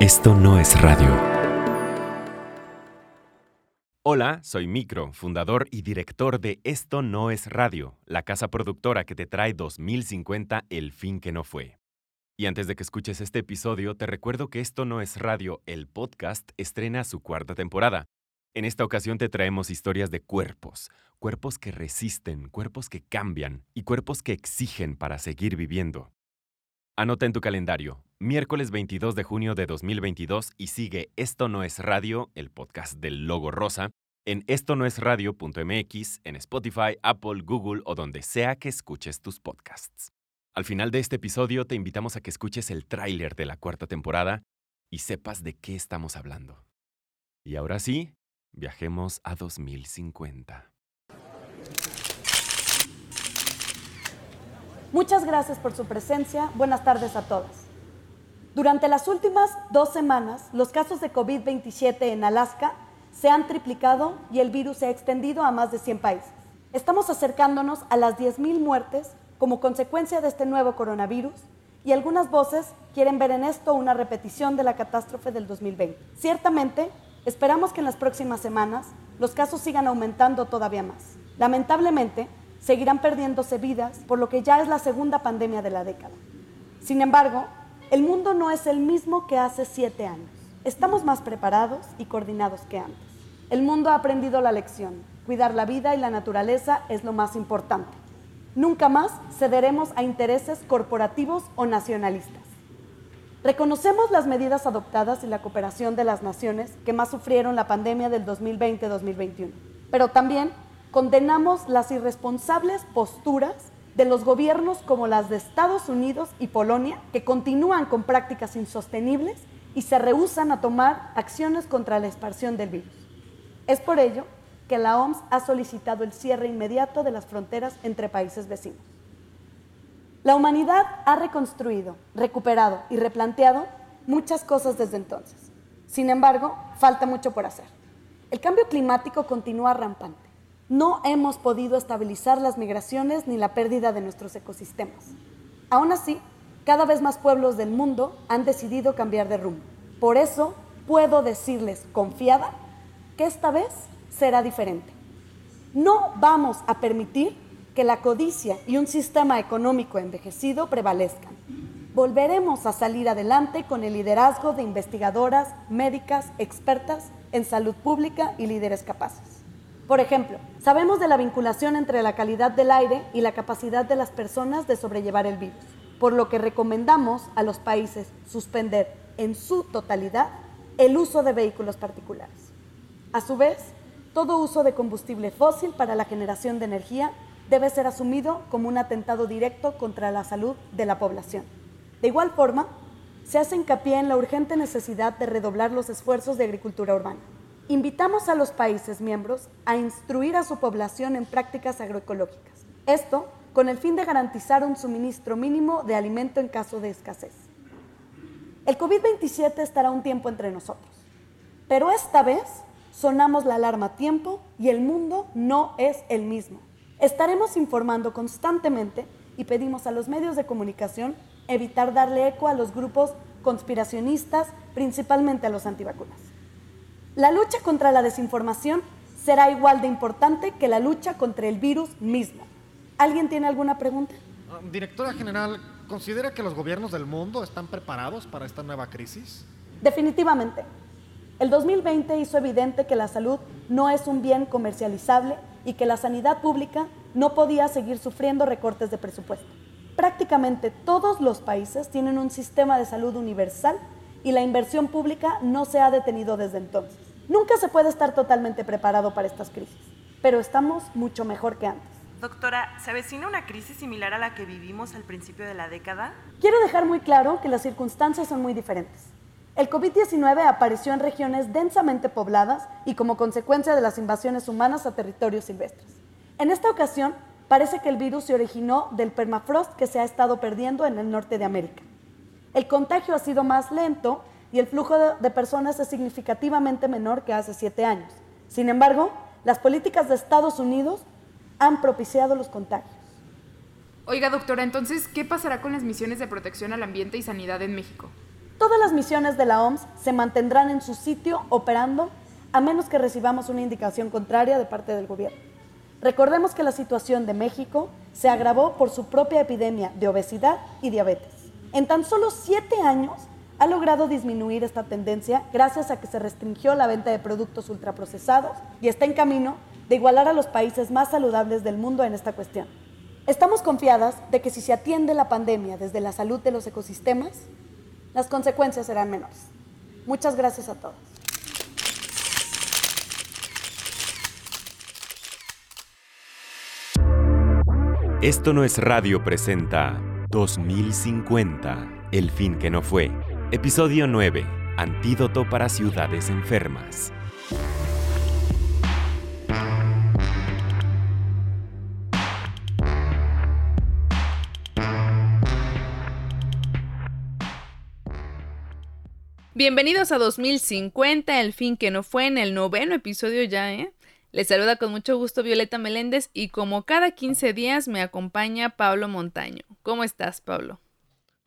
Esto no es radio. Hola, soy Micro, fundador y director de Esto no es radio, la casa productora que te trae 2050 El fin que no fue. Y antes de que escuches este episodio, te recuerdo que Esto no es radio, el podcast, estrena su cuarta temporada. En esta ocasión te traemos historias de cuerpos, cuerpos que resisten, cuerpos que cambian y cuerpos que exigen para seguir viviendo. Anota en tu calendario, miércoles 22 de junio de 2022 y sigue Esto no es radio, el podcast del logo rosa, en esto en Spotify, Apple, Google o donde sea que escuches tus podcasts. Al final de este episodio te invitamos a que escuches el tráiler de la cuarta temporada y sepas de qué estamos hablando. Y ahora sí, viajemos a 2050. Muchas gracias por su presencia. Buenas tardes a todos. Durante las últimas dos semanas, los casos de COVID-27 en Alaska se han triplicado y el virus se ha extendido a más de 100 países. Estamos acercándonos a las 10.000 muertes como consecuencia de este nuevo coronavirus y algunas voces quieren ver en esto una repetición de la catástrofe del 2020. Ciertamente, esperamos que en las próximas semanas los casos sigan aumentando todavía más. Lamentablemente, seguirán perdiéndose vidas, por lo que ya es la segunda pandemia de la década. Sin embargo, el mundo no es el mismo que hace siete años. Estamos más preparados y coordinados que antes. El mundo ha aprendido la lección. Cuidar la vida y la naturaleza es lo más importante. Nunca más cederemos a intereses corporativos o nacionalistas. Reconocemos las medidas adoptadas y la cooperación de las naciones que más sufrieron la pandemia del 2020-2021, pero también condenamos las irresponsables posturas de los gobiernos como las de Estados Unidos y Polonia, que continúan con prácticas insostenibles y se rehúsan a tomar acciones contra la expansión del virus. Es por ello que la OMS ha solicitado el cierre inmediato de las fronteras entre países vecinos. La humanidad ha reconstruido, recuperado y replanteado muchas cosas desde entonces. Sin embargo, falta mucho por hacer. El cambio climático continúa rampante no hemos podido estabilizar las migraciones ni la pérdida de nuestros ecosistemas. Aún así, cada vez más pueblos del mundo han decidido cambiar de rumbo. Por eso puedo decirles confiada que esta vez será diferente. No vamos a permitir que la codicia y un sistema económico envejecido prevalezcan. Volveremos a salir adelante con el liderazgo de investigadoras, médicas, expertas en salud pública y líderes capaces. Por ejemplo, sabemos de la vinculación entre la calidad del aire y la capacidad de las personas de sobrellevar el virus, por lo que recomendamos a los países suspender en su totalidad el uso de vehículos particulares. A su vez, todo uso de combustible fósil para la generación de energía debe ser asumido como un atentado directo contra la salud de la población. De igual forma, se hace hincapié en la urgente necesidad de redoblar los esfuerzos de agricultura urbana Invitamos a los países miembros a instruir a su población en prácticas agroecológicas. Esto con el fin de garantizar un suministro mínimo de alimento en caso de escasez. El COVID-27 estará un tiempo entre nosotros, pero esta vez sonamos la alarma a tiempo y el mundo no es el mismo. Estaremos informando constantemente y pedimos a los medios de comunicación evitar darle eco a los grupos conspiracionistas, principalmente a los antivacunas. La lucha contra la desinformación será igual de importante que la lucha contra el virus mismo. ¿Alguien tiene alguna pregunta? Ah, directora General, ¿considera que los gobiernos del mundo están preparados para esta nueva crisis? Definitivamente. El 2020 hizo evidente que la salud no es un bien comercializable y que la sanidad pública no podía seguir sufriendo recortes de presupuesto. Prácticamente todos los países tienen un sistema de salud universal y la inversión pública no se ha detenido desde entonces. Nunca se puede estar totalmente preparado para estas crisis, pero estamos mucho mejor que antes. Doctora, ¿se avecina una crisis similar a la que vivimos al principio de la década? Quiero dejar muy claro que las circunstancias son muy diferentes. El COVID-19 apareció en regiones densamente pobladas y como consecuencia de las invasiones humanas a territorios silvestres. En esta ocasión, parece que el virus se originó del permafrost que se ha estado perdiendo en el norte de América. El contagio ha sido más lento y el flujo de personas es significativamente menor que hace siete años. Sin embargo, las políticas de Estados Unidos han propiciado los contagios. Oiga, doctora, entonces, ¿qué pasará con las misiones de protección al ambiente y sanidad en México? Todas las misiones de la OMS se mantendrán en su sitio operando a menos que recibamos una indicación contraria de parte del gobierno. Recordemos que la situación de México se agravó por su propia epidemia de obesidad y diabetes. En tan solo siete años ha logrado disminuir esta tendencia gracias a que se restringió la venta de productos ultraprocesados y está en camino de igualar a los países más saludables del mundo en esta cuestión. Estamos confiadas de que si se atiende la pandemia desde la salud de los ecosistemas, las consecuencias serán menores. Muchas gracias a todos. Esto no es radio presenta 2050, el fin que no fue. Episodio 9, antídoto para ciudades enfermas. Bienvenidos a 2050, el fin que no fue en el noveno episodio ya, ¿eh? Les saluda con mucho gusto Violeta Meléndez y como cada 15 días me acompaña Pablo Montaño. ¿Cómo estás, Pablo?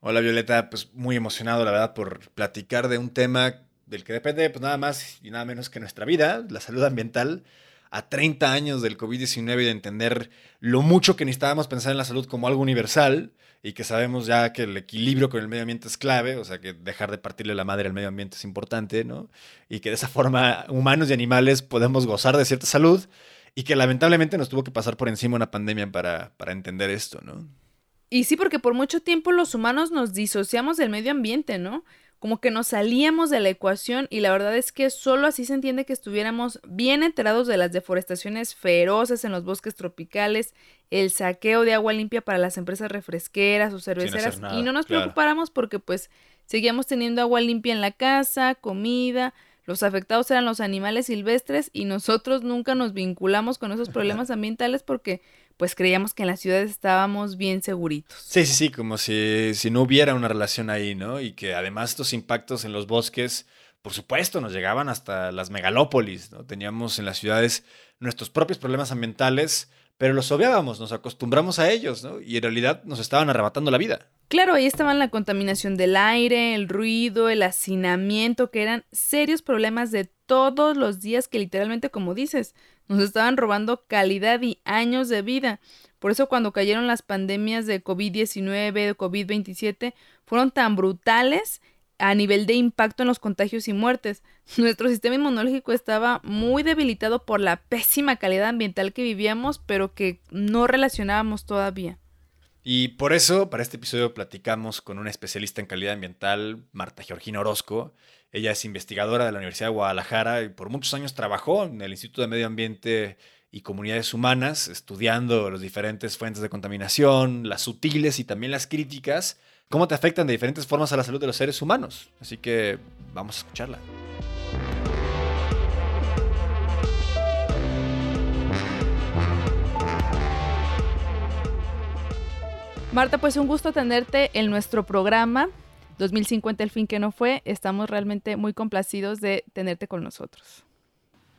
Hola Violeta, pues muy emocionado la verdad por platicar de un tema del que depende pues nada más y nada menos que nuestra vida, la salud ambiental a 30 años del COVID-19 y de entender lo mucho que necesitábamos pensar en la salud como algo universal y que sabemos ya que el equilibrio con el medio ambiente es clave, o sea que dejar de partirle la madre al medio ambiente es importante, ¿no? Y que de esa forma humanos y animales podemos gozar de cierta salud y que lamentablemente nos tuvo que pasar por encima una pandemia para, para entender esto, ¿no? Y sí, porque por mucho tiempo los humanos nos disociamos del medio ambiente, ¿no? como que nos salíamos de la ecuación y la verdad es que solo así se entiende que estuviéramos bien enterados de las deforestaciones feroces en los bosques tropicales, el saqueo de agua limpia para las empresas refresqueras o cerveceras y no nos preocupáramos porque pues seguíamos teniendo agua limpia en la casa, comida, los afectados eran los animales silvestres y nosotros nunca nos vinculamos con esos problemas ambientales porque pues creíamos que en las ciudades estábamos bien seguritos. Sí, sí, sí, como si, si no hubiera una relación ahí, ¿no? Y que además estos impactos en los bosques, por supuesto, nos llegaban hasta las megalópolis, ¿no? Teníamos en las ciudades nuestros propios problemas ambientales, pero los obviábamos, nos acostumbramos a ellos, ¿no? Y en realidad nos estaban arrebatando la vida. Claro, ahí estaban la contaminación del aire, el ruido, el hacinamiento, que eran serios problemas de todos los días que literalmente, como dices, nos estaban robando calidad y años de vida. Por eso cuando cayeron las pandemias de COVID-19, de COVID-27, fueron tan brutales a nivel de impacto en los contagios y muertes. Nuestro sistema inmunológico estaba muy debilitado por la pésima calidad ambiental que vivíamos, pero que no relacionábamos todavía. Y por eso, para este episodio, platicamos con una especialista en calidad ambiental, Marta Georgina Orozco. Ella es investigadora de la Universidad de Guadalajara y por muchos años trabajó en el Instituto de Medio Ambiente y Comunidades Humanas, estudiando las diferentes fuentes de contaminación, las sutiles y también las críticas, cómo te afectan de diferentes formas a la salud de los seres humanos. Así que vamos a escucharla. Marta, pues un gusto tenerte en nuestro programa 2050, el fin que no fue. Estamos realmente muy complacidos de tenerte con nosotros.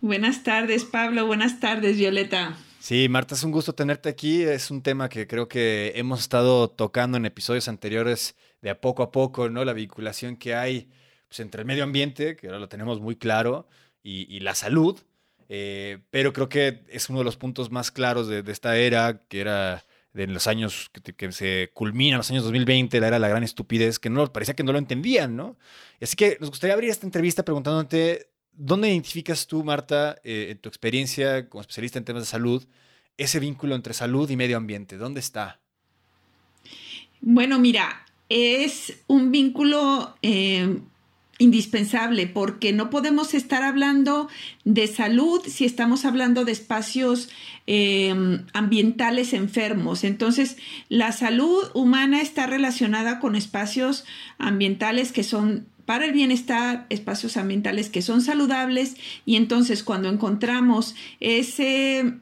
Buenas tardes, Pablo. Buenas tardes, Violeta. Sí, Marta, es un gusto tenerte aquí. Es un tema que creo que hemos estado tocando en episodios anteriores de a poco a poco, ¿no? La vinculación que hay pues, entre el medio ambiente, que ahora lo tenemos muy claro, y, la salud. Eh, pero creo que es uno de los puntos más claros de, de esta era, que era de los años que, se culminan, los años 2020, la era la gran estupidez, que no parecía que no lo entendían, ¿no? Así que nos gustaría abrir esta entrevista preguntándote, ¿dónde identificas tú, Marta, eh, en tu experiencia como especialista en temas de salud, ese vínculo entre salud y medio ambiente? ¿Dónde está? Bueno, mira, es un vínculo eh, indispensable porque no podemos estar hablando de salud si estamos hablando de espacios em, ambientales enfermos. Entonces, la salud humana está relacionada con espacios ambientales que son para el bienestar, espacios ambientales que son saludables y entonces cuando encontramos ese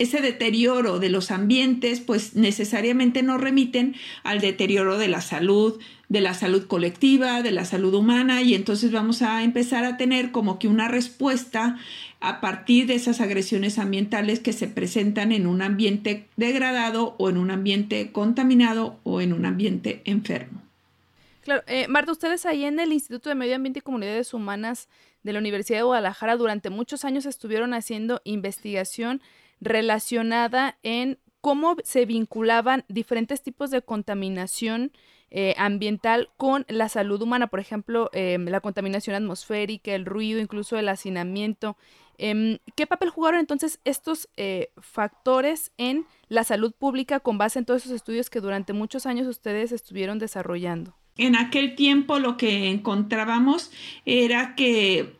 ese deterioro de los ambientes, pues necesariamente nos remiten al deterioro de la salud, de la salud colectiva, de la salud humana, y entonces vamos a empezar a tener como que una respuesta a partir de esas agresiones ambientales que se presentan en un ambiente degradado o en un ambiente contaminado o en un ambiente enfermo. Claro, eh, Marta, ustedes ahí en el Instituto de Medio Ambiente y Comunidades Humanas de la Universidad de Guadalajara durante muchos años estuvieron haciendo investigación relacionada en cómo se vinculaban diferentes tipos de contaminación eh, ambiental con la salud humana, por ejemplo, em, la contaminación atmosférica, el ruido, incluso el hacinamiento. Em, ¿Qué papel jugaron entonces estos eh, factores en la salud pública con base en todos esos estudios que durante muchos años ustedes estuvieron desarrollando? En aquel tiempo lo que encontrábamos era que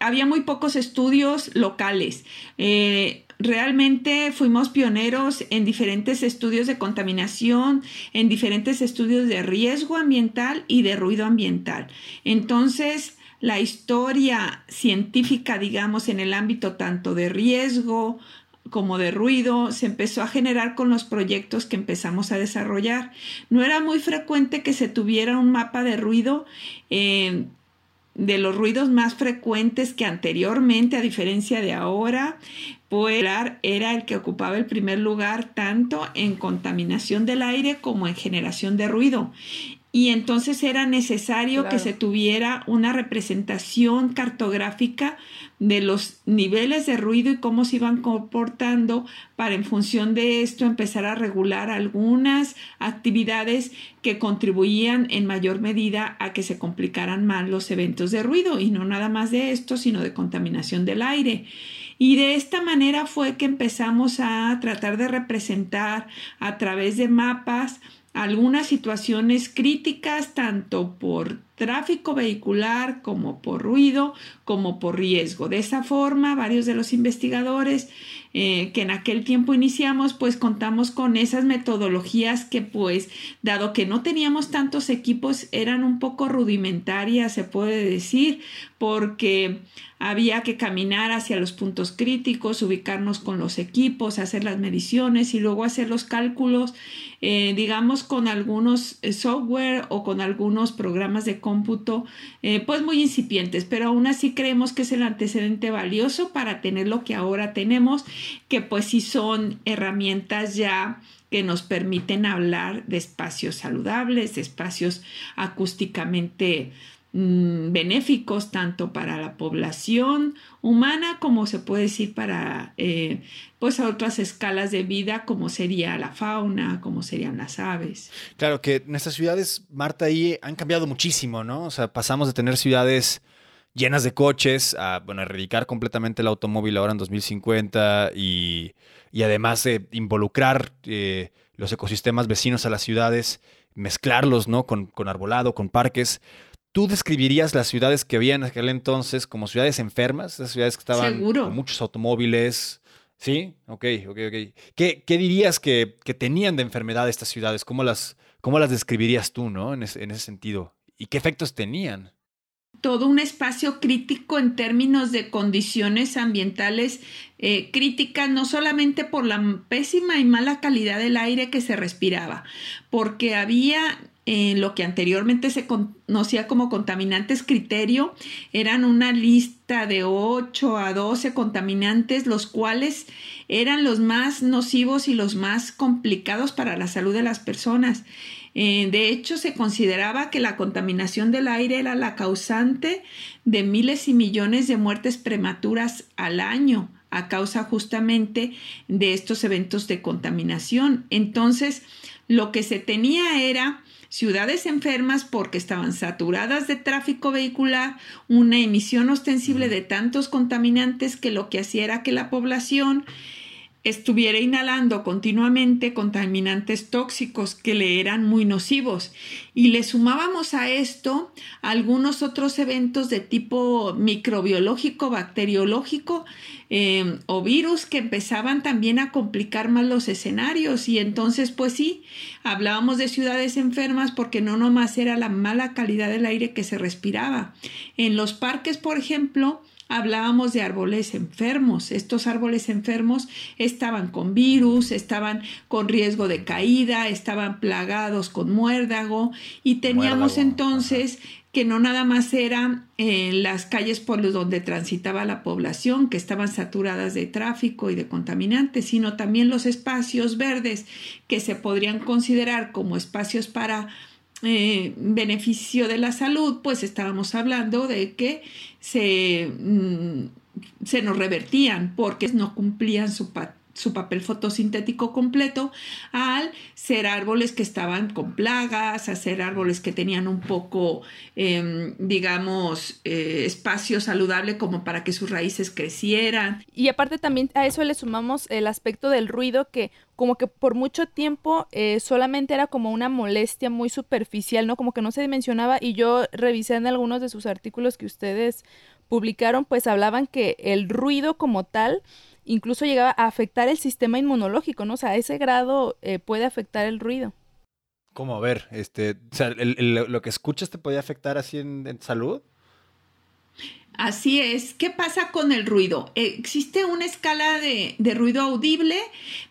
había muy pocos estudios locales. Eh, realmente fuimos pioneros en diferentes estudios de contaminación, en diferentes estudios de riesgo ambiental y de ruido ambiental. Entonces, la historia científica, digamos, en el ámbito tanto de riesgo como de ruido, se empezó a generar con los proyectos que empezamos a desarrollar. No era muy frecuente que se tuviera un mapa de ruido. Eh, de los ruidos más frecuentes que anteriormente, a diferencia de ahora, pues era el que ocupaba el primer lugar tanto en contaminación del aire como en generación de ruido y entonces era necesario que se tuviera una representación cartográfica de los niveles de ruido y cómo se iban comportando para en función de esto empezar a regular algunas actividades que contribuían en mayor medida a que se complicaran más los eventos de ruido y no nada más de esto, sino de contaminación del aire. Y de esta manera fue que empezamos a tratar de representar a través de mapas algunas situaciones críticas tanto por tráfico vehicular como por ruido como por riesgo. De esa forma, varios de los investigadores eh, que en aquel tiempo iniciamos, pues contamos con esas metodologías que pues, dado que no teníamos tantos equipos, eran un poco rudimentarias, se puede decir, porque había que caminar hacia los puntos críticos, ubicarnos con los equipos, hacer las mediciones y luego hacer los cálculos, eh, digamos, con algunos eh, software o con algunos programas de cómputo, pues muy incipientes, pero aún así creemos que es el antecedente valioso para tener lo que ahora tenemos que pues sí son herramientas ya que nos permiten hablar de espacios saludables, espacios acústicamente mm, benéficos tanto para la población humana como se puede decir para eh, pues a otras escalas de vida como sería la fauna, como serían las aves. Claro que nuestras ciudades, Marta, ahí han cambiado muchísimo, ¿no? O sea, pasamos de tener ciudades llenas de coches, a bueno, erradicar completamente el automóvil ahora en 2050 y, además de involucrar eh, los ecosistemas vecinos a las ciudades, mezclarlos ¿no? con, arbolado, con parques. ¿Tú describirías las ciudades que había en aquel entonces como ciudades enfermas? Esas ciudades que estaban con muchos automóviles. ¿Sí? Ok, ok, ok. ¿Qué, dirías que, tenían de enfermedad estas ciudades? ¿Cómo las, cómo las describirías tú, ¿no? En, en ese sentido. ¿Y qué efectos tenían? todo un espacio crítico en términos de condiciones ambientales eh, críticas, no solamente por la pésima y mala calidad del aire que se respiraba, porque había en lo que anteriormente se conocía como contaminantes criterio, eran una lista de 8 a 12 contaminantes, los cuales eran los más nocivos y los más complicados para la salud de las personas. Eh, de hecho, se consideraba que la contaminación del aire era la causante de miles y millones de muertes prematuras al año a causa justamente de estos eventos de contaminación. Entonces, lo que se tenía era ciudades enfermas porque estaban saturadas de tráfico vehicular, una emisión ostensible de tantos contaminantes que lo que hacía era que la población estuviera inhalando continuamente contaminantes tóxicos que le eran muy nocivos. Y le sumábamos a esto algunos otros eventos de tipo microbiológico, bacteriológico em, o virus que empezaban también a complicar más los escenarios. Y entonces, pues sí, hablábamos de ciudades enfermas porque no nomás era la mala calidad del aire que se respiraba. En los parques, por ejemplo, hablábamos de árboles enfermos. Estos árboles enfermos estaban con virus, estaban con riesgo de caída, estaban plagados con muérdago y teníamos entonces que no nada más eran en las calles por donde transitaba la población, que estaban saturadas de tráfico y de contaminantes, sino también los espacios verdes que se podrían considerar como espacios para eh, beneficio de la salud, pues estábamos hablando de que se, mm, se nos revertían porque no cumplían su, su papel fotosintético completo al ser árboles que estaban con plagas, a ser árboles que tenían un poco, em, digamos, eh, espacio saludable como para que sus raíces crecieran. Y aparte también a eso le sumamos el aspecto del ruido que como que por mucho tiempo eh, solamente era como una molestia muy superficial, ¿no? Como que no se dimensionaba y yo revisé en algunos de sus artículos que ustedes publicaron, pues hablaban que el ruido como tal incluso llegaba a afectar el sistema inmunológico, ¿no? O sea, a ese grado eh, puede afectar el ruido. ¿Cómo? A ver, este, o sea, lo que escuchas te podía afectar así en, salud. Así es. ¿Qué pasa con el ruido? Existe una escala de, ruido audible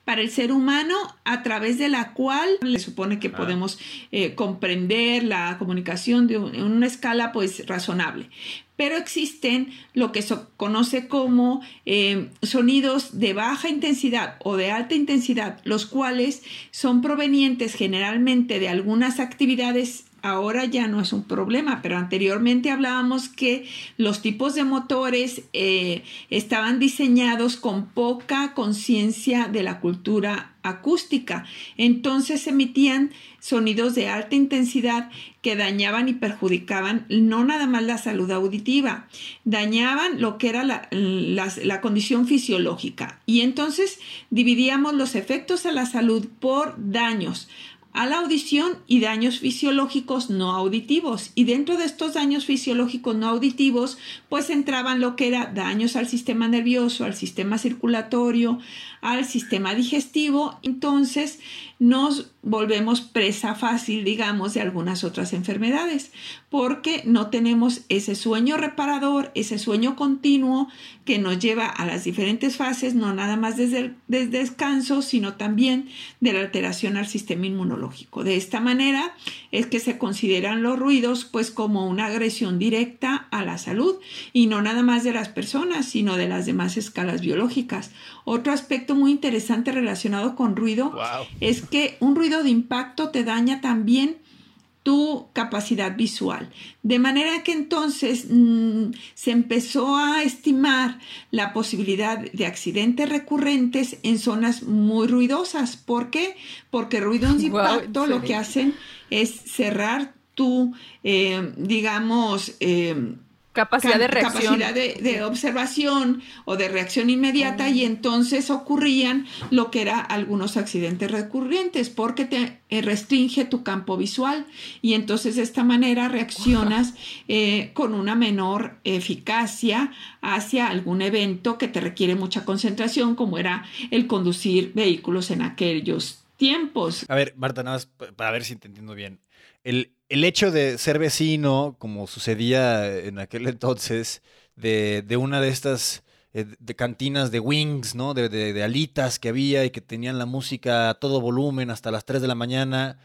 para el ser humano a través de la cual se supone que ah. podemos eh, comprender la comunicación de una escala pues razonable pero existen lo que se conoce como eh, sonidos de baja intensidad o de alta intensidad, los cuales son provenientes generalmente de algunas actividades ahora ya no es un problema, pero anteriormente hablábamos que los tipos de motores eh, estaban diseñados con poca conciencia de la cultura acústica. Entonces emitían sonidos de alta intensidad que dañaban y perjudicaban no nada más la salud auditiva, dañaban lo que era la, la condición fisiológica. Y entonces dividíamos los efectos a la salud por daños a la audición y daños fisiológicos no auditivos. Y dentro de estos daños fisiológicos no auditivos, pues entraban lo que era daños al sistema nervioso, al sistema circulatorio, al sistema digestivo. Entonces nos volvemos presa fácil, digamos, de algunas otras enfermedades, porque no tenemos ese sueño reparador, ese sueño continuo que nos lleva a las diferentes fases, no nada más desde el descanso, sino también de la alteración al sistema inmunológico. De esta manera es que se consideran los ruidos pues como una agresión directa a la salud y no nada más de las personas, sino de las demás escalas biológicas. Otro aspecto muy interesante relacionado con ruido es que un ruido de impacto te daña también tu capacidad visual. De manera que entonces mm, se empezó a estimar la posibilidad de accidentes recurrentes en zonas muy ruidosas. ¿Por qué? Porque ruidos de impacto lo que hacen es cerrar tu, eh, digamos, eh, capacidad de reacción. Capacidad de, observación o de reacción inmediata y entonces ocurrían lo que era algunos accidentes recurrentes porque te eh, restringe tu campo visual y entonces de esta manera reaccionas eh, con una menor eficacia hacia algún evento que te requiere mucha concentración como era el conducir vehículos en aquellos tiempos. A ver, Marta, nada más para ver si te entiendo bien. El, el hecho de ser vecino, como sucedía en aquel entonces, de, de una de estas eh, de cantinas de wings, ¿no? De, de, alitas que había y que tenían la música a todo volumen hasta las 3 de la mañana,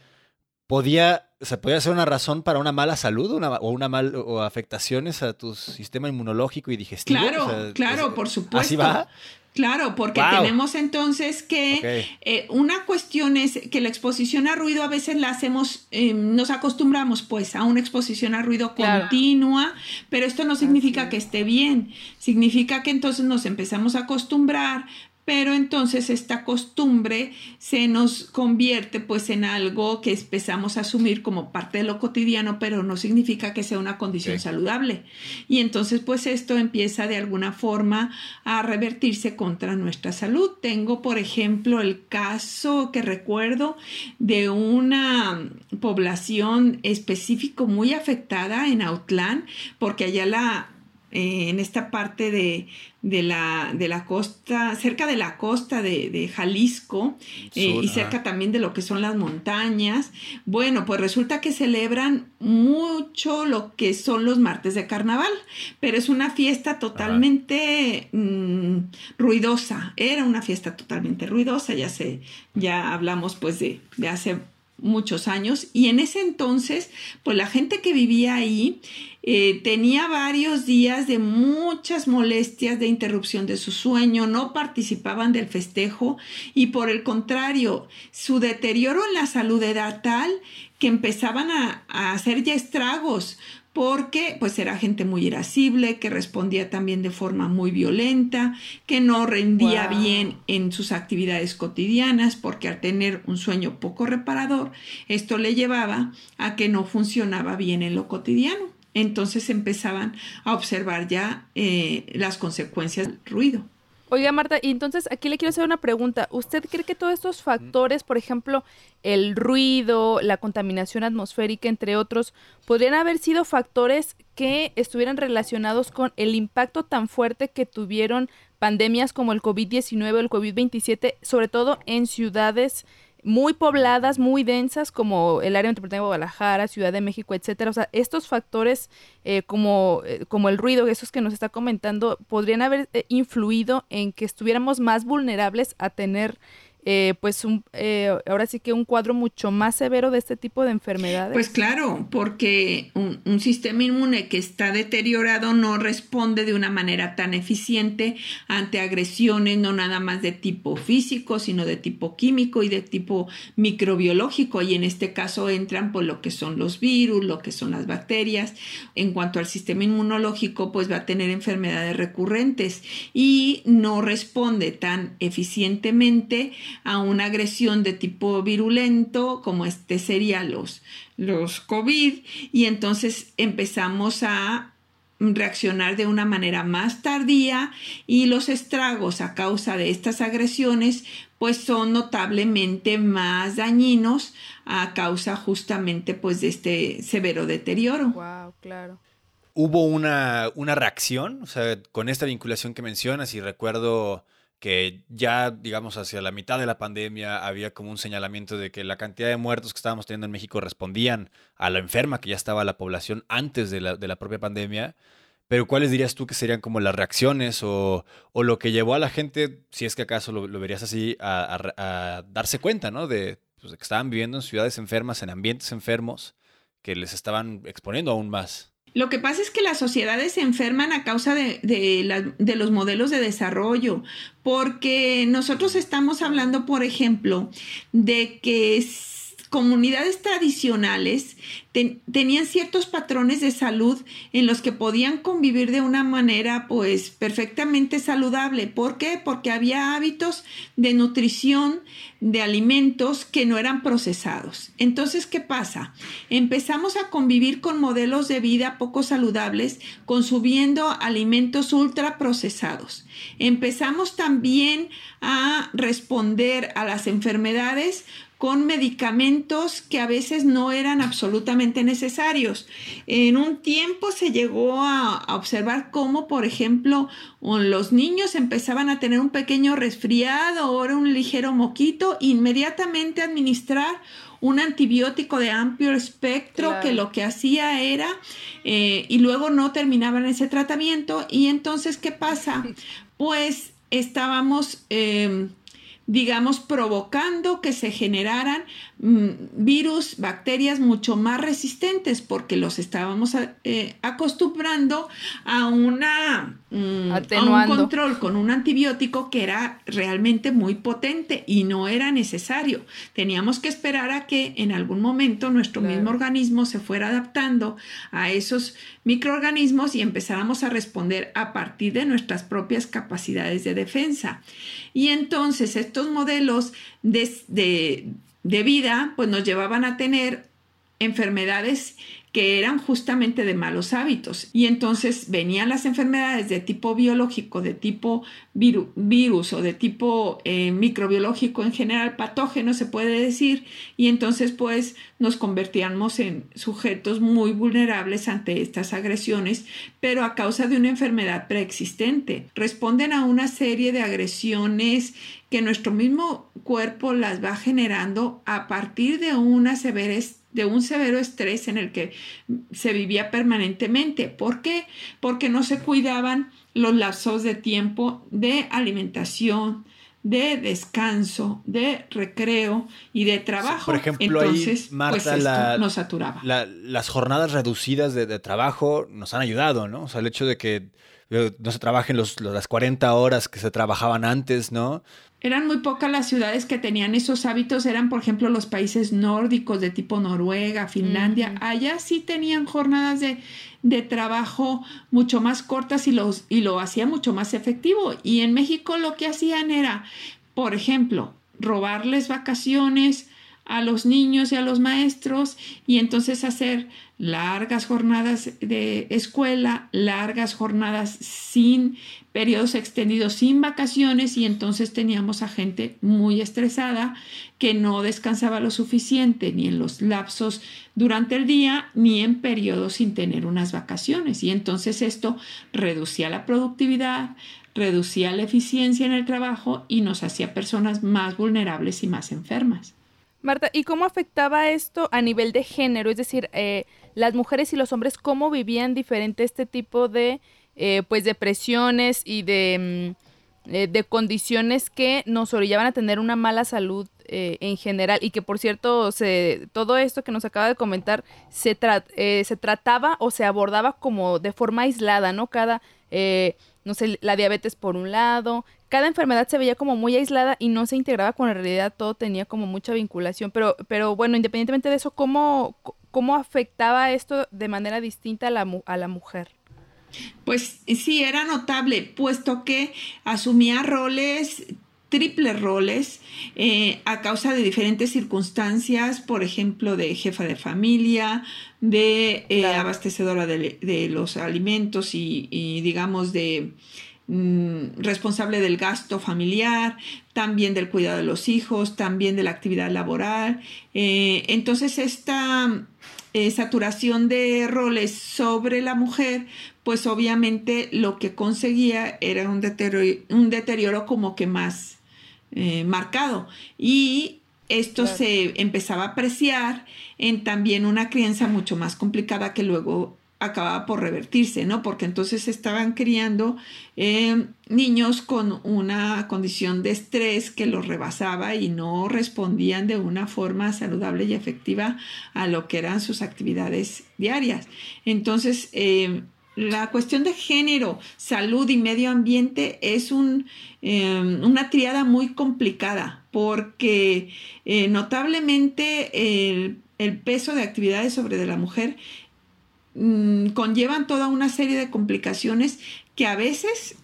podía, o podía ser una razón para una mala salud una, o una mal o afectaciones a tu sistema inmunológico y digestivo. Claro, claro, por supuesto. Así va. Claro, porque tenemos entonces que eh, una cuestión es que la exposición a ruido a veces la hacemos, em, nos acostumbramos pues a una exposición a ruido continua, pero esto no significa que esté bien, significa que entonces nos empezamos a acostumbrar, pero entonces esta costumbre se nos convierte pues en algo que empezamos a asumir como parte de lo cotidiano, pero no significa que sea una condición saludable. Y entonces pues esto empieza de alguna forma a revertirse contra nuestra salud. Tengo por ejemplo el caso que recuerdo de una población específico muy afectada en Autlán, porque allá la eh, en esta parte de, la, de, la, costa, cerca de la costa de, Jalisco eh, y cerca también de lo que son las montañas. Bueno, pues resulta que celebran mucho lo que son los martes de carnaval, pero es una fiesta totalmente mm, ruidosa. Era una fiesta totalmente ruidosa, ya sé, ya hablamos pues de, de hace muchos años. Y en ese entonces pues la gente que vivía ahí eh, tenía varios días de muchas molestias de interrupción de su sueño, no participaban del festejo y por el contrario, su deterioro en la salud era tal que empezaban a, a hacer ya estragos porque pues era gente muy irascible, que respondía también de forma muy violenta, que no rendía bien en sus actividades cotidianas, porque al tener un sueño poco reparador, esto le llevaba a que no funcionaba bien en lo cotidiano. Entonces empezaban a observar ya eh, las consecuencias del ruido. Oiga, Marta, y entonces aquí le quiero hacer una pregunta. ¿Usted cree que todos estos factores, por ejemplo, el ruido, la contaminación atmosférica, entre otros, podrían haber sido factores que estuvieran relacionados con el impacto tan fuerte que tuvieron pandemias como el COVID-19 o el COVID-27, sobre todo en ciudades muy pobladas, muy densas, como el área metropolitana de Guadalajara, Ciudad de México, etcétera. O sea, estos factores eh, como, eh, como el ruido, esos que nos está comentando, podrían haber eh, influido en que estuviéramos más vulnerables a tener eh, pues un, eh, ahora sí que un cuadro mucho más severo de este tipo de enfermedades. Pues claro, porque un, un, sistema inmune que está deteriorado no responde de una manera tan eficiente ante agresiones, no nada más de tipo físico, sino de tipo químico y de tipo microbiológico. Y en este caso entran por lo que son los virus, lo que son las bacterias. En cuanto al sistema inmunológico, pues va a tener enfermedades recurrentes y no responde tan eficientemente a una agresión de tipo virulento, como este sería los, los COVID, y entonces empezamos a reaccionar de una manera más tardía y los estragos a causa de estas agresiones pues son notablemente más dañinos a causa justamente pues de este severo deterioro. Wow, claro. Hubo una, una reacción, o sea, con esta vinculación que mencionas y recuerdo que ya, digamos, hacia la mitad de la pandemia había como un señalamiento de que la cantidad de muertos que estábamos teniendo en México respondían a la enferma que ya estaba la población antes de la, de la propia pandemia. Pero ¿cuáles dirías tú que serían como las reacciones o, o lo que llevó a la gente, si es que acaso lo, verías así, a, darse cuenta, ¿no? De, pues, de que estaban viviendo en ciudades enfermas, en ambientes enfermos, que les estaban exponiendo aún más. Lo que pasa es que las sociedades se enferman a causa de, de, los modelos de desarrollo, porque nosotros estamos hablando, por ejemplo, de que comunidades tradicionales ten, tenían ciertos patrones de salud en los que podían convivir de una manera pues perfectamente saludable. ¿Por qué? Porque había hábitos de nutrición de alimentos que no eran procesados. Entonces, ¿qué pasa? Empezamos a convivir con modelos de vida poco saludables, consumiendo alimentos ultra procesados. Empezamos también a responder a las enfermedades con medicamentos que a veces no eran absolutamente necesarios. En un tiempo se llegó a, a, observar cómo, por ejemplo, los niños empezaban a tener un pequeño resfriado o un ligero moquito, inmediatamente administrar un antibiótico de amplio espectro claro. que lo que hacía era, eh, y luego no terminaban ese tratamiento. Y entonces, ¿qué pasa? Pues estábamos... Eh, digamos, provocando que se generaran mm, virus, bacterias mucho más resistentes porque los estábamos eh, acostumbrando a, una, mm, a un control con un antibiótico que era realmente muy potente y no era necesario. Teníamos que esperar a que en algún momento nuestro claro. mismo organismo se fuera adaptando a esos microorganismos y empezáramos a responder a partir de nuestras propias capacidades de defensa. Y entonces estos modelos de, de, de vida pues nos llevaban a tener enfermedades que eran justamente de malos hábitos. Y entonces venían las enfermedades de tipo biológico, de tipo viru virus o de tipo eh, microbiológico en general, patógeno se puede decir, y entonces pues nos convertíamos en sujetos muy vulnerables ante estas agresiones, pero a causa de una enfermedad preexistente. Responden a una serie de agresiones que nuestro mismo cuerpo las va generando a partir de una severa de un severo estrés en el que se vivía permanentemente. ¿Por qué? Porque no se cuidaban los lapsos de tiempo de alimentación, de descanso, de recreo y de trabajo. Por ejemplo, Entonces, ahí, Marta, pues la, nos saturaba. La, las jornadas reducidas de, de, trabajo nos han ayudado, ¿no? O sea, el hecho de que no se trabajen los, las 40 horas que se trabajaban antes, ¿no? Eran muy pocas las ciudades que tenían esos hábitos, eran por ejemplo los países nórdicos de tipo Noruega, Finlandia, allá sí tenían jornadas de, de, trabajo mucho más cortas y, los, y lo hacían mucho más efectivo. Y en México lo que hacían era, por ejemplo, robarles vacaciones, a los niños y a los maestros y entonces hacer largas jornadas de escuela, largas jornadas sin periodos extendidos, sin vacaciones y entonces teníamos a gente muy estresada que no descansaba lo suficiente ni en los lapsos durante el día ni en periodos sin tener unas vacaciones y entonces esto reducía la productividad, reducía la eficiencia en el trabajo y nos hacía personas más vulnerables y más enfermas. Marta, ¿y cómo afectaba esto a nivel de género? Es decir, eh, las mujeres y los hombres, ¿cómo vivían diferente este tipo de eh, pues depresiones y de, mm, eh, de condiciones que nos orillaban a tener una mala salud en general? Y que por cierto, se, todo esto que nos acaba de comentar se, se trataba o se abordaba como de forma aislada, ¿no? Cada no sé, la diabetes por un lado, cada enfermedad se veía como muy aislada y no se integraba con la realidad, todo tenía como mucha vinculación, pero, pero bueno, independientemente de eso, ¿cómo, cómo afectaba esto de manera distinta a la, a la mujer? Pues sí, era notable, puesto que asumía roles triples roles eh, a causa de diferentes circunstancias, por ejemplo, de jefa de familia, de eh, abastecedora de, los alimentos y, digamos, de mm, responsable del gasto familiar, también del cuidado de los hijos, también de la actividad laboral. Eh, entonces, esta saturación de roles sobre la mujer, pues obviamente lo que conseguía era un un deterioro como que más eh, marcado. Y esto se empezaba a apreciar en también una crianza mucho más complicada que luego acababa por revertirse, ¿no? Porque entonces estaban criando eh, niños con una condición de estrés que los rebasaba y no respondían de una forma saludable y efectiva a lo que eran sus actividades diarias. Entonces, eh, la cuestión de género, salud y medio ambiente es em, una triada muy complicada porque eh, notablemente el, peso de actividades sobre de la mujer mm, conllevan toda una serie de complicaciones que a veces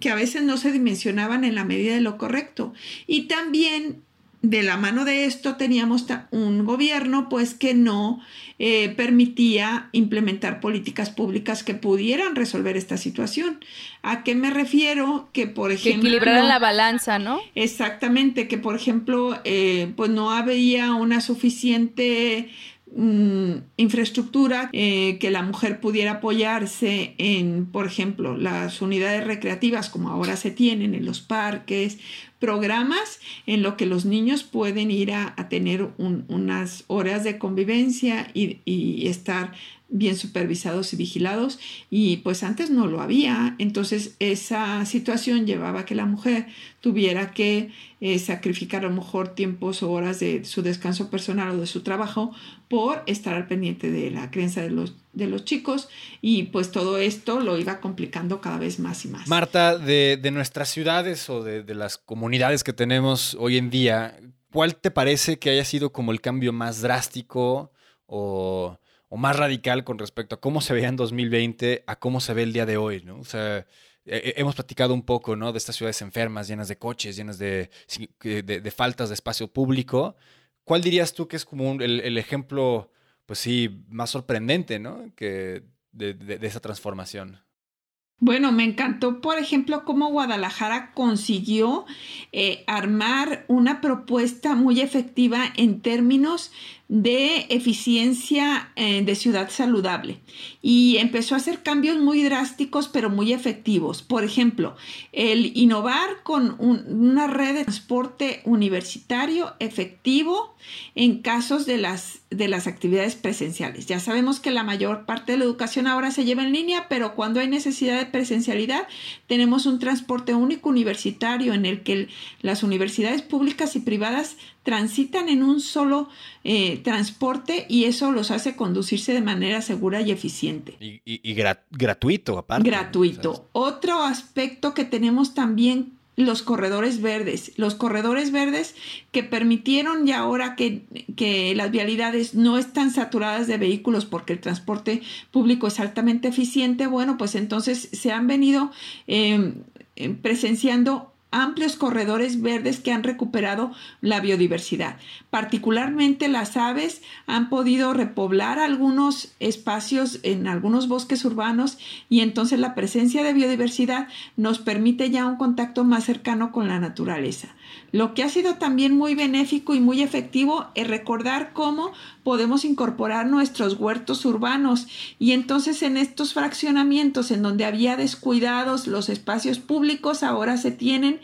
que a veces no se dimensionaban en la medida de lo correcto y también de la mano de esto teníamos un gobierno pues que no eh, permitía implementar políticas públicas que pudieran resolver esta situación. ¿A qué me refiero? Que por ejemplo... Que equilibraran la balanza, ¿no? Exactamente, que por ejemplo eh, pues no había una suficiente Mm, infraestructura eh, que la mujer pudiera apoyarse en, por ejemplo, las unidades recreativas como ahora se tienen en los parques, programas en lo que los niños pueden ir a, tener unas horas de convivencia y estar bien supervisados y vigilados y pues antes no lo había. Entonces esa situación llevaba a que la mujer tuviera que eh, sacrificar a lo mejor tiempos o horas de su descanso personal o de su trabajo por estar al pendiente de la crianza de los, de los chicos y pues todo esto lo iba complicando cada vez más y más. Marta, de, de nuestras ciudades o de, de las comunidades que tenemos hoy en día, ¿cuál te parece que haya sido como el cambio más drástico o o más radical con respecto a cómo se veía en 2020 a cómo se ve el día de hoy, ¿no? O sea, hemos platicado un poco, ¿no? De estas ciudades enfermas, llenas de coches, llenas de, de, faltas de espacio público. ¿Cuál dirías tú que es como el, ejemplo, pues sí, más sorprendente, ¿no? Que de, esa transformación. Bueno, me encantó, por ejemplo, cómo Guadalajara consiguió eh, armar una propuesta muy efectiva en términos de eficiencia eh, de ciudad saludable y empezó a hacer cambios muy drásticos pero muy efectivos. Por ejemplo, el innovar con una red de transporte universitario efectivo en casos de las, de las actividades presenciales. Ya sabemos que la mayor parte de la educación ahora se lleva en línea, pero cuando hay necesidad de presencialidad, tenemos un transporte único universitario en el que las universidades públicas y privadas transitan en un solo eh, transporte y eso los hace conducirse de manera segura y eficiente. Y, gratuito, aparte. Gratuito. Otro aspecto que tenemos también los corredores verdes, los corredores verdes que permitieron ya ahora que, las vialidades no están saturadas de vehículos porque el transporte público es altamente eficiente, bueno, pues entonces se han venido eh, presenciando amplios corredores verdes que han recuperado la biodiversidad. Particularmente las aves han podido repoblar algunos espacios en algunos bosques urbanos y entonces la presencia de biodiversidad nos permite ya un contacto más cercano con la naturaleza. Lo que ha sido también muy benéfico y muy efectivo es recordar cómo podemos incorporar nuestros huertos urbanos y entonces en estos fraccionamientos en donde había descuidados los espacios públicos ahora se tienen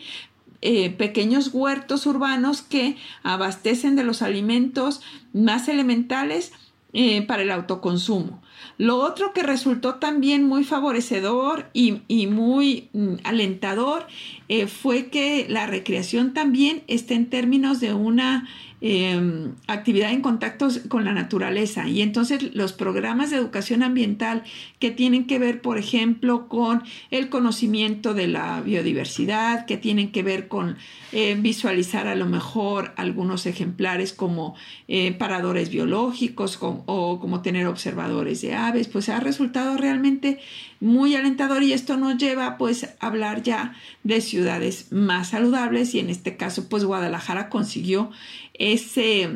eh, pequeños huertos urbanos que abastecen de los alimentos más elementales eh, para el autoconsumo. Lo otro que resultó también muy favorecedor y, muy mm, alentador eh, fue que la recreación también está en términos de una Em, actividad en contacto con la naturaleza. Y entonces los programas de educación ambiental que tienen que ver, por ejemplo, con el conocimiento de la biodiversidad, que tienen que ver con eh, visualizar a lo mejor algunos ejemplares como eh, paradores biológicos o como tener observadores de aves, pues ha resultado realmente muy alentador y esto nos lleva pues a hablar ya de ciudades más saludables y en este caso pues Guadalajara consiguió ese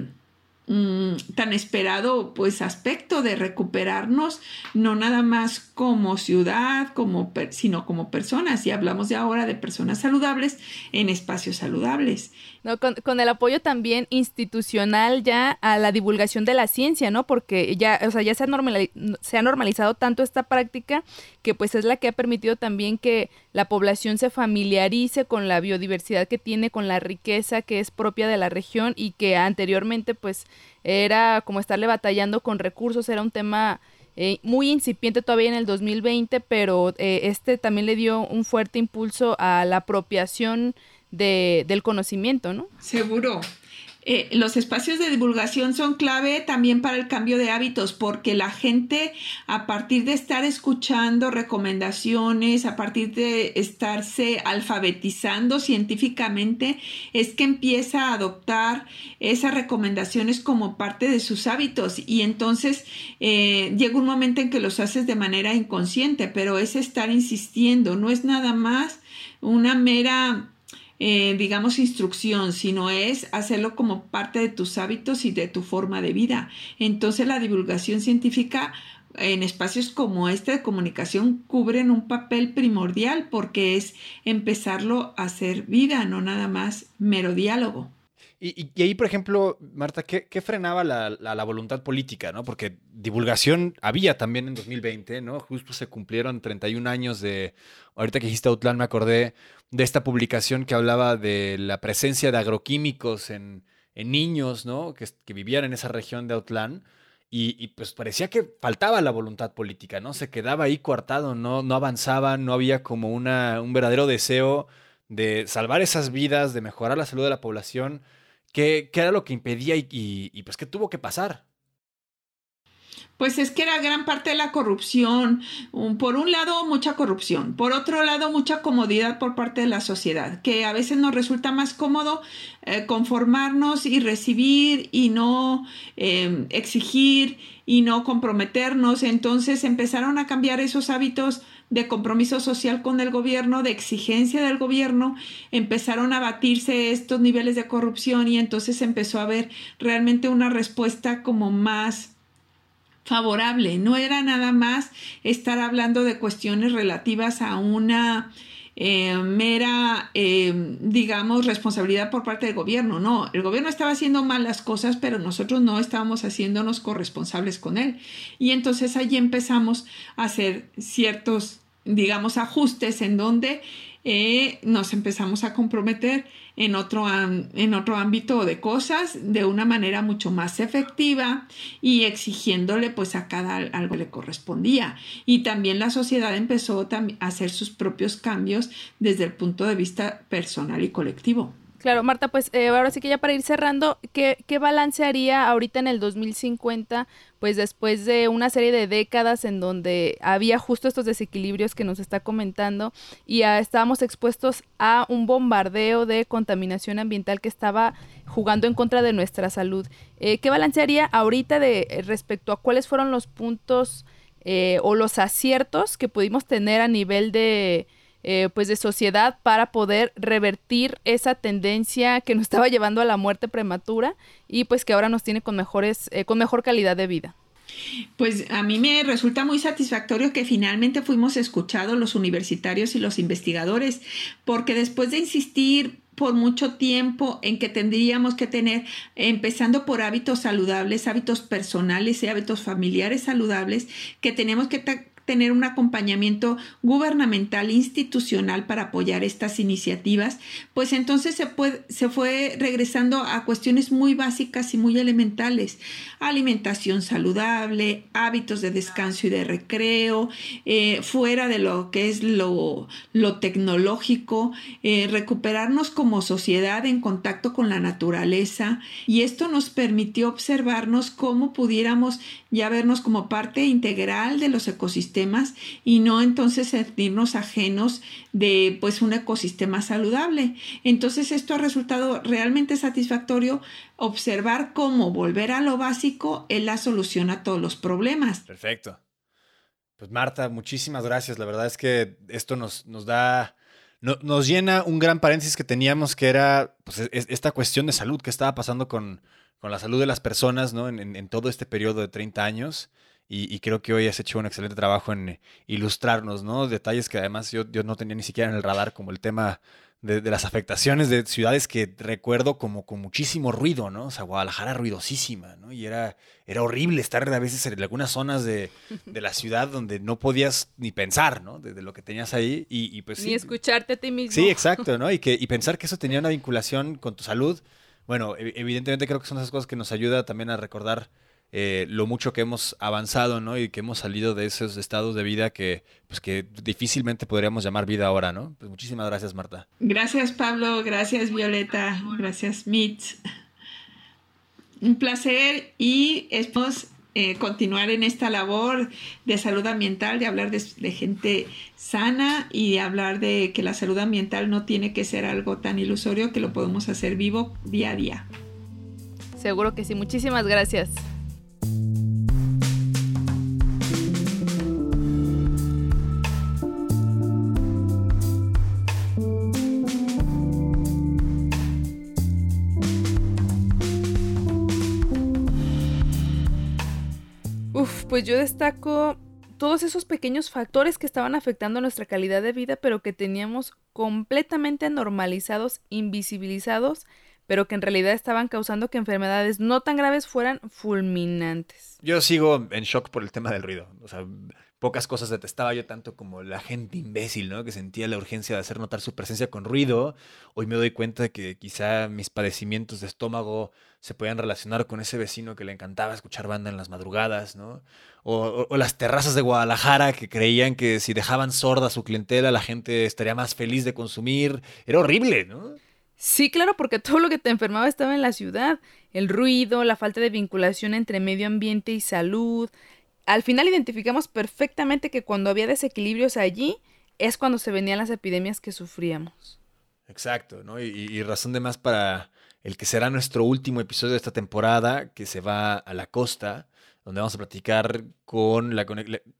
mm, tan esperado pues aspecto de recuperarnos no nada más como ciudad como sino como personas y hablamos de ahora de personas saludables en espacios saludables no, con, el apoyo también institucional ya a la divulgación de la ciencia, ¿no? Porque ya, o sea, ya se ha, se ha normalizado tanto esta práctica que pues es la que ha permitido también que la población se familiarice con la biodiversidad que tiene, con la riqueza que es propia de la región y que anteriormente pues era como estarle batallando con recursos, era un tema eh, muy incipiente todavía en el 2020, pero eh, este también le dio un fuerte impulso a la apropiación de, del conocimiento, ¿no? Seguro. Eh, los espacios de divulgación son clave también para el cambio de hábitos porque la gente a partir de estar escuchando recomendaciones, a partir de estarse alfabetizando científicamente, es que empieza a adoptar esas recomendaciones como parte de sus hábitos. Y entonces eh, llega un momento en que los haces de manera inconsciente, pero es estar insistiendo, no es nada más una mera eh, digamos, instrucción, sino es hacerlo como parte de tus hábitos y de tu forma de vida. Entonces la divulgación científica en espacios como este de comunicación cubren un papel primordial porque es empezarlo a hacer vida, no nada más mero diálogo. Y, ahí, por ejemplo, Marta, ¿qué, frenaba la, la, voluntad política? ¿no? Porque divulgación había también en 2020, ¿no? Justo se cumplieron 31 años de, ahorita que dijiste Autlán, me acordé de esta publicación que hablaba de la presencia de agroquímicos en, niños, ¿no? Que, vivían en esa región de Autlán. Y, pues parecía que faltaba la voluntad política, ¿no? Se quedaba ahí coartado, no, no avanzaba, no había como una, un verdadero deseo de salvar esas vidas, de mejorar la salud de la población. ¿Qué, era lo que impedía y, pues qué tuvo que pasar? Pues es que era gran parte de la corrupción. Por un lado, mucha corrupción. Por otro lado, mucha comodidad por parte de la sociedad, que a veces nos resulta más cómodo eh, conformarnos y recibir y no em, exigir y no comprometernos. Entonces empezaron a cambiar esos hábitos de compromiso social con el gobierno, de exigencia del gobierno, empezaron a batirse estos niveles de corrupción y entonces empezó a haber realmente una respuesta como más favorable. No era nada más estar hablando de cuestiones relativas a una eh, mera, eh, digamos, responsabilidad por parte del gobierno. No, el gobierno estaba haciendo mal las cosas, pero nosotros no estábamos haciéndonos corresponsables con él. Y entonces allí empezamos a hacer ciertos digamos, ajustes en donde eh, nos empezamos a comprometer en otro, en otro ámbito de cosas de una manera mucho más efectiva y exigiéndole pues a cada algo que le correspondía. Y también la sociedad empezó a hacer sus propios cambios desde el punto de vista personal y colectivo. Claro, Marta, pues eh, ahora sí que ya para ir cerrando, ¿qué, ¿qué, balance ahorita en el 2050, pues después de una serie de décadas en donde había justo estos desequilibrios que nos está comentando y estábamos expuestos a un bombardeo de contaminación ambiental que estaba jugando en contra de nuestra salud? Eh, ¿Qué balance haría ahorita de respecto a cuáles fueron los puntos eh, o los aciertos que pudimos tener a nivel de eh, pues de sociedad para poder revertir esa tendencia que nos estaba llevando a la muerte prematura y pues que ahora nos tiene con mejores eh, con mejor calidad de vida. Pues a mí me resulta muy satisfactorio que finalmente fuimos escuchados los universitarios y los investigadores, porque después de insistir por mucho tiempo en que tendríamos que tener, empezando por hábitos saludables, hábitos personales y hábitos familiares saludables, que tenemos que tener un acompañamiento gubernamental institucional para apoyar estas iniciativas, pues entonces se, fue regresando a cuestiones muy básicas y muy elementales. Alimentación saludable, hábitos de descanso y de recreo, eh, fuera de lo que es lo, lo tecnológico, eh, recuperarnos como sociedad en contacto con la naturaleza y esto nos permitió observarnos cómo pudiéramos ya vernos como parte integral de los ecosistemas y no entonces sentirnos ajenos de pues un ecosistema saludable. Entonces esto ha resultado realmente satisfactorio observar cómo volver a lo básico es la solución a todos los problemas. Perfecto. Pues Marta, muchísimas gracias. La verdad es que esto nos, nos da, nos llena un gran paréntesis que teníamos que era pues, esta cuestión de salud que estaba pasando con, con la salud de las personas, ¿no? En, todo este periodo de 30 años. Y, creo que hoy has hecho un excelente trabajo en eh, ilustrarnos, ¿no? Detalles que además yo, yo, no tenía ni siquiera en el radar, como el tema de, las afectaciones de ciudades que recuerdo como con muchísimo ruido, ¿no? O sea, Guadalajara ruidosísima, ¿no? Y era, era horrible estar a veces en algunas zonas de, la ciudad donde no podías ni pensar, ¿no? De, lo que tenías ahí y, pues... Ni escucharte a ti mismo. Sí, exacto, ¿no? Y, que, y pensar que eso tenía una vinculación con tu salud bueno, e-, evidentemente creo que son esas cosas que nos ayuda también a recordar eh, lo mucho que hemos avanzado, ¿no? Y que hemos salido de esos estados de vida que, pues, que difícilmente podríamos llamar vida ahora, ¿no? Pues muchísimas gracias, Marta. Gracias, Pablo. Gracias, Violeta. Gracias, Mitz. Un placer y estamos eh, continuar en esta labor de salud ambiental, de hablar de, gente sana y de hablar de que la salud ambiental no tiene que ser algo tan ilusorio que lo podemos hacer vivo día a día. Seguro que sí. Muchísimas gracias. Pues yo destaco todos esos pequeños factores que estaban afectando nuestra calidad de vida, pero que teníamos completamente normalizados, invisibilizados, pero que en realidad estaban causando que enfermedades no tan graves fueran fulminantes. Yo sigo en shock por el tema del ruido. O sea, pocas cosas detestaba yo tanto como la gente imbécil, ¿no? Que sentía la urgencia de hacer notar su presencia con ruido. Hoy me doy cuenta de que quizá mis padecimientos de estómago se podían relacionar con ese vecino que le encantaba escuchar banda en las madrugadas, ¿no? O, las terrazas de Guadalajara que creían que si dejaban sorda su clientela la gente estaría más feliz de consumir. Era horrible, ¿no? Sí, claro, porque todo lo que te enfermaba estaba en la ciudad. El ruido, la falta de vinculación entre medio ambiente y salud, al final identificamos perfectamente que cuando había desequilibrios allí es cuando se venían las epidemias que sufríamos. Exacto, ¿no? Y, razón de más para el que será nuestro último episodio de esta temporada, que se va a la costa, donde vamos a platicar con la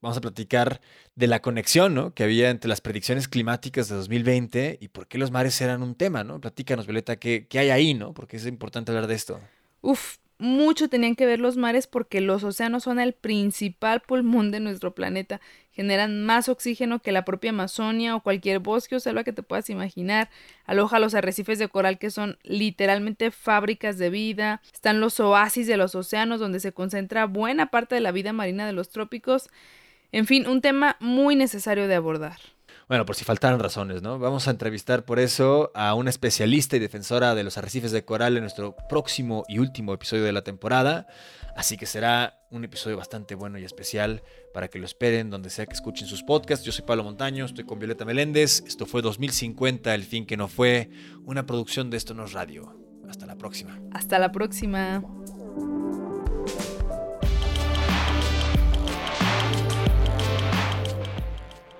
vamos a platicar de la conexión, ¿no? Que había entre las predicciones climáticas de 2020 y por qué los mares eran un tema, ¿no? Platícanos, Violeta, ¿qué, qué hay ahí, ¿no? Porque es importante hablar de esto. Uf, mucho tenían que ver los mares porque los océanos son el principal pulmón de nuestro planeta. Generan más oxígeno que la propia Amazonia o cualquier bosque o selva que te puedas imaginar. Aloja los arrecifes de coral que son literalmente fábricas de vida. Están los oasis de los océanos donde se concentra buena parte de la vida marina de los trópicos. En fin, un tema muy necesario de abordar. Bueno, por si faltaran razones, ¿no? Vamos a entrevistar por eso a una especialista y defensora de los arrecifes de coral en nuestro próximo y último episodio de la temporada. Así que será un episodio bastante bueno y especial para que lo esperen donde sea que escuchen sus podcasts. Yo soy Pablo Montaño, estoy con Violeta Meléndez. Esto fue 2050, el fin que no fue, una producción de Esto No es Radio. Hasta la próxima. Hasta la próxima.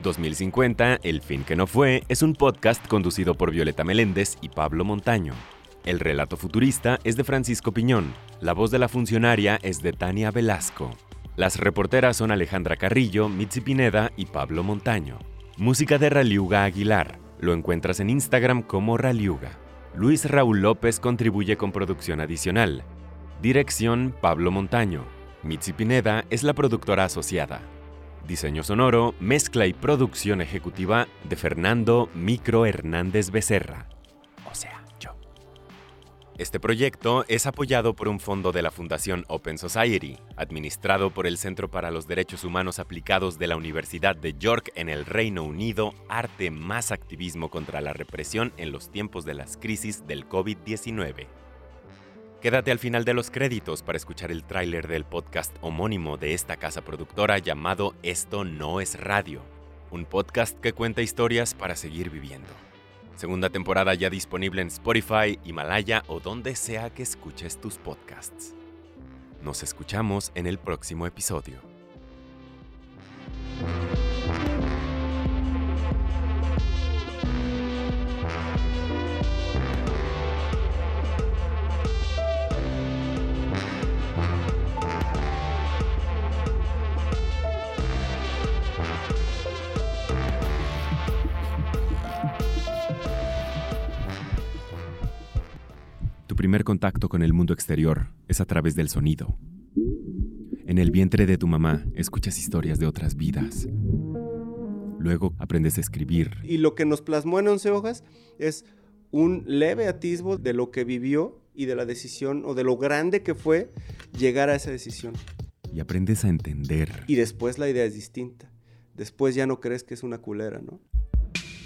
2050, El fin que no fue, es un podcast conducido por Violeta Meléndez y Pablo Montaño. El relato futurista es de Francisco Piñón, la voz de la funcionaria es de Tania Velasco. Las reporteras son Alejandra Carrillo, Mitzi Pineda y Pablo Montaño. Música de Raliuga Aguilar. Lo encuentras en Instagram como Raliuga. Luis Raúl López contribuye con producción adicional. Dirección Pablo Montaño. Mitzi Pineda es la productora asociada. Diseño sonoro, mezcla y producción ejecutiva de Fernando Micro Hernández Becerra. O sea, yo. Este proyecto es apoyado por un fondo de la Fundación Open Society, administrado por el Centro para los Derechos Humanos Aplicados de la Universidad de York en el Reino Unido, Arte más Activismo contra la Represión en los tiempos de las crisis del COVID-19. Quédate al final de los créditos para escuchar el tráiler del podcast homónimo de esta casa productora llamado Esto no es radio, un podcast que cuenta historias para seguir viviendo. Segunda temporada ya disponible en Spotify, Himalaya o donde sea que escuches tus podcasts. Nos escuchamos en el próximo episodio. Tu primer contacto con el mundo exterior es a través del sonido. En el vientre de tu mamá escuchas historias de otras vidas. Luego aprendes a escribir. Y lo que nos plasmó en 11 hojas es un leve atisbo de lo que vivió y de la decisión o de lo grande que fue llegar a esa decisión. Y aprendes a entender. Y después la idea es distinta. Después ya no crees que es una culera, ¿no?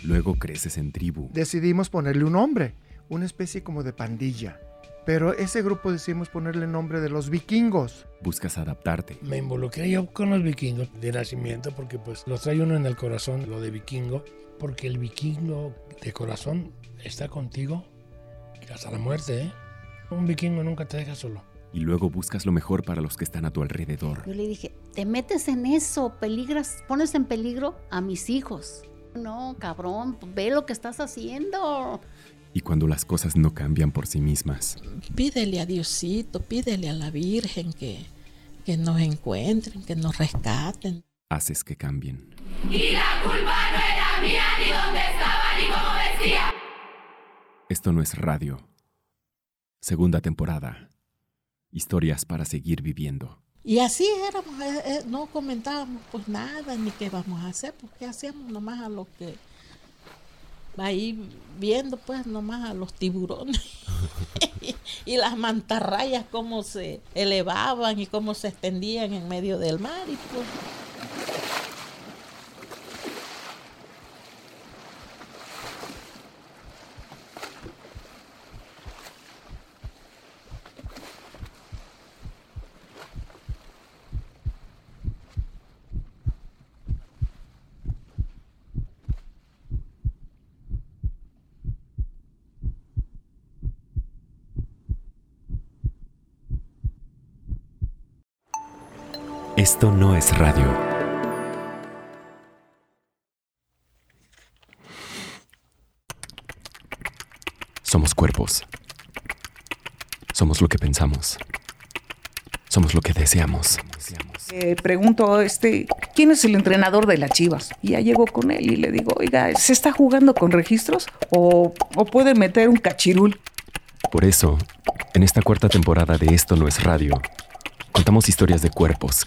Luego creces en tribu. Decidimos ponerle un nombre, una especie como de pandilla. Pero ese grupo decidimos ponerle el nombre de los vikingos. Buscas adaptarte. Me involucré yo con los vikingos de nacimiento porque pues los trae uno en el corazón, lo de vikingo, porque el vikingo de corazón está contigo hasta la muerte, ¿eh? Un vikingo nunca te deja solo. Y luego buscas lo mejor para los que están a tu alrededor. Yo le dije, te metes en eso, peligras, pones en peligro a mis hijos. No, cabrón, ve lo que estás haciendo. Y cuando las cosas no cambian por sí mismas. Pídele a Diosito, pídele a la Virgen que, que nos encuentren, que nos rescaten. Haces que cambien. Y la culpa no era mía, ni dónde estaba, ni cómo decía. Esto no es radio. Segunda temporada. Historias para seguir viviendo. Y así éramos, eh, eh, no comentábamos pues nada, ni qué vamos a hacer, porque hacíamos nomás a lo que ahí viendo pues nomás a los tiburones y las mantarrayas cómo se elevaban y cómo se extendían en medio del mar y pues Esto no es radio. Somos cuerpos. Somos lo que pensamos. Somos lo que deseamos. Eh, pregunto, este, ¿quién es el entrenador de las Chivas? Y ya llegó con él y le digo, oiga, ¿se está jugando con registros o, o puede meter un cachirul? Por eso, en esta cuarta temporada de Esto no es radio, contamos historias de cuerpos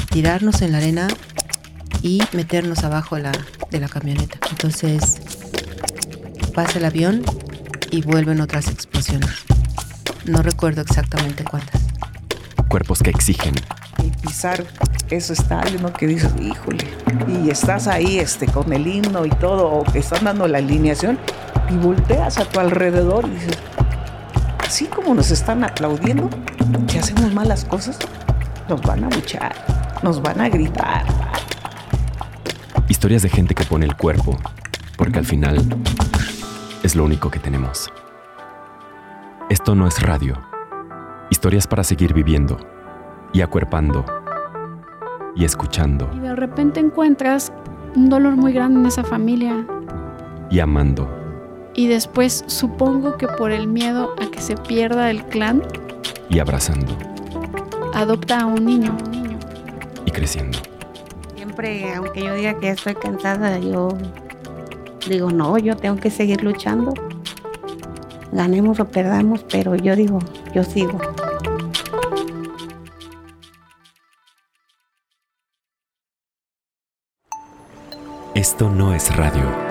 tirarnos en la arena y meternos abajo de la, de la camioneta. Entonces pasa el avión y vuelven otras explosiones. No recuerdo exactamente cuántas. Cuerpos que exigen. Y pisar eso está, ¿no? Que dices, híjole. Y estás ahí este, con el himno y todo, o que están dando la alineación, y volteas a tu alrededor y dices, así como nos están aplaudiendo, si hacemos malas cosas, nos van a buchar, nos van a gritar. Historias de gente que pone el cuerpo, porque al final es lo único que tenemos. Esto no es radio. Historias para seguir viviendo y acuerpando y escuchando Y de repente encuentras un dolor muy grande en esa familia. y amando Y después supongo que por el miedo a que se pierda el clan, y abrazando adopta a un niño. Y creciendo. Siempre, aunque yo diga que ya estoy cansada, yo digo, no, yo tengo que seguir luchando. Ganemos o perdamos, pero yo digo, yo sigo. Esto no es radio.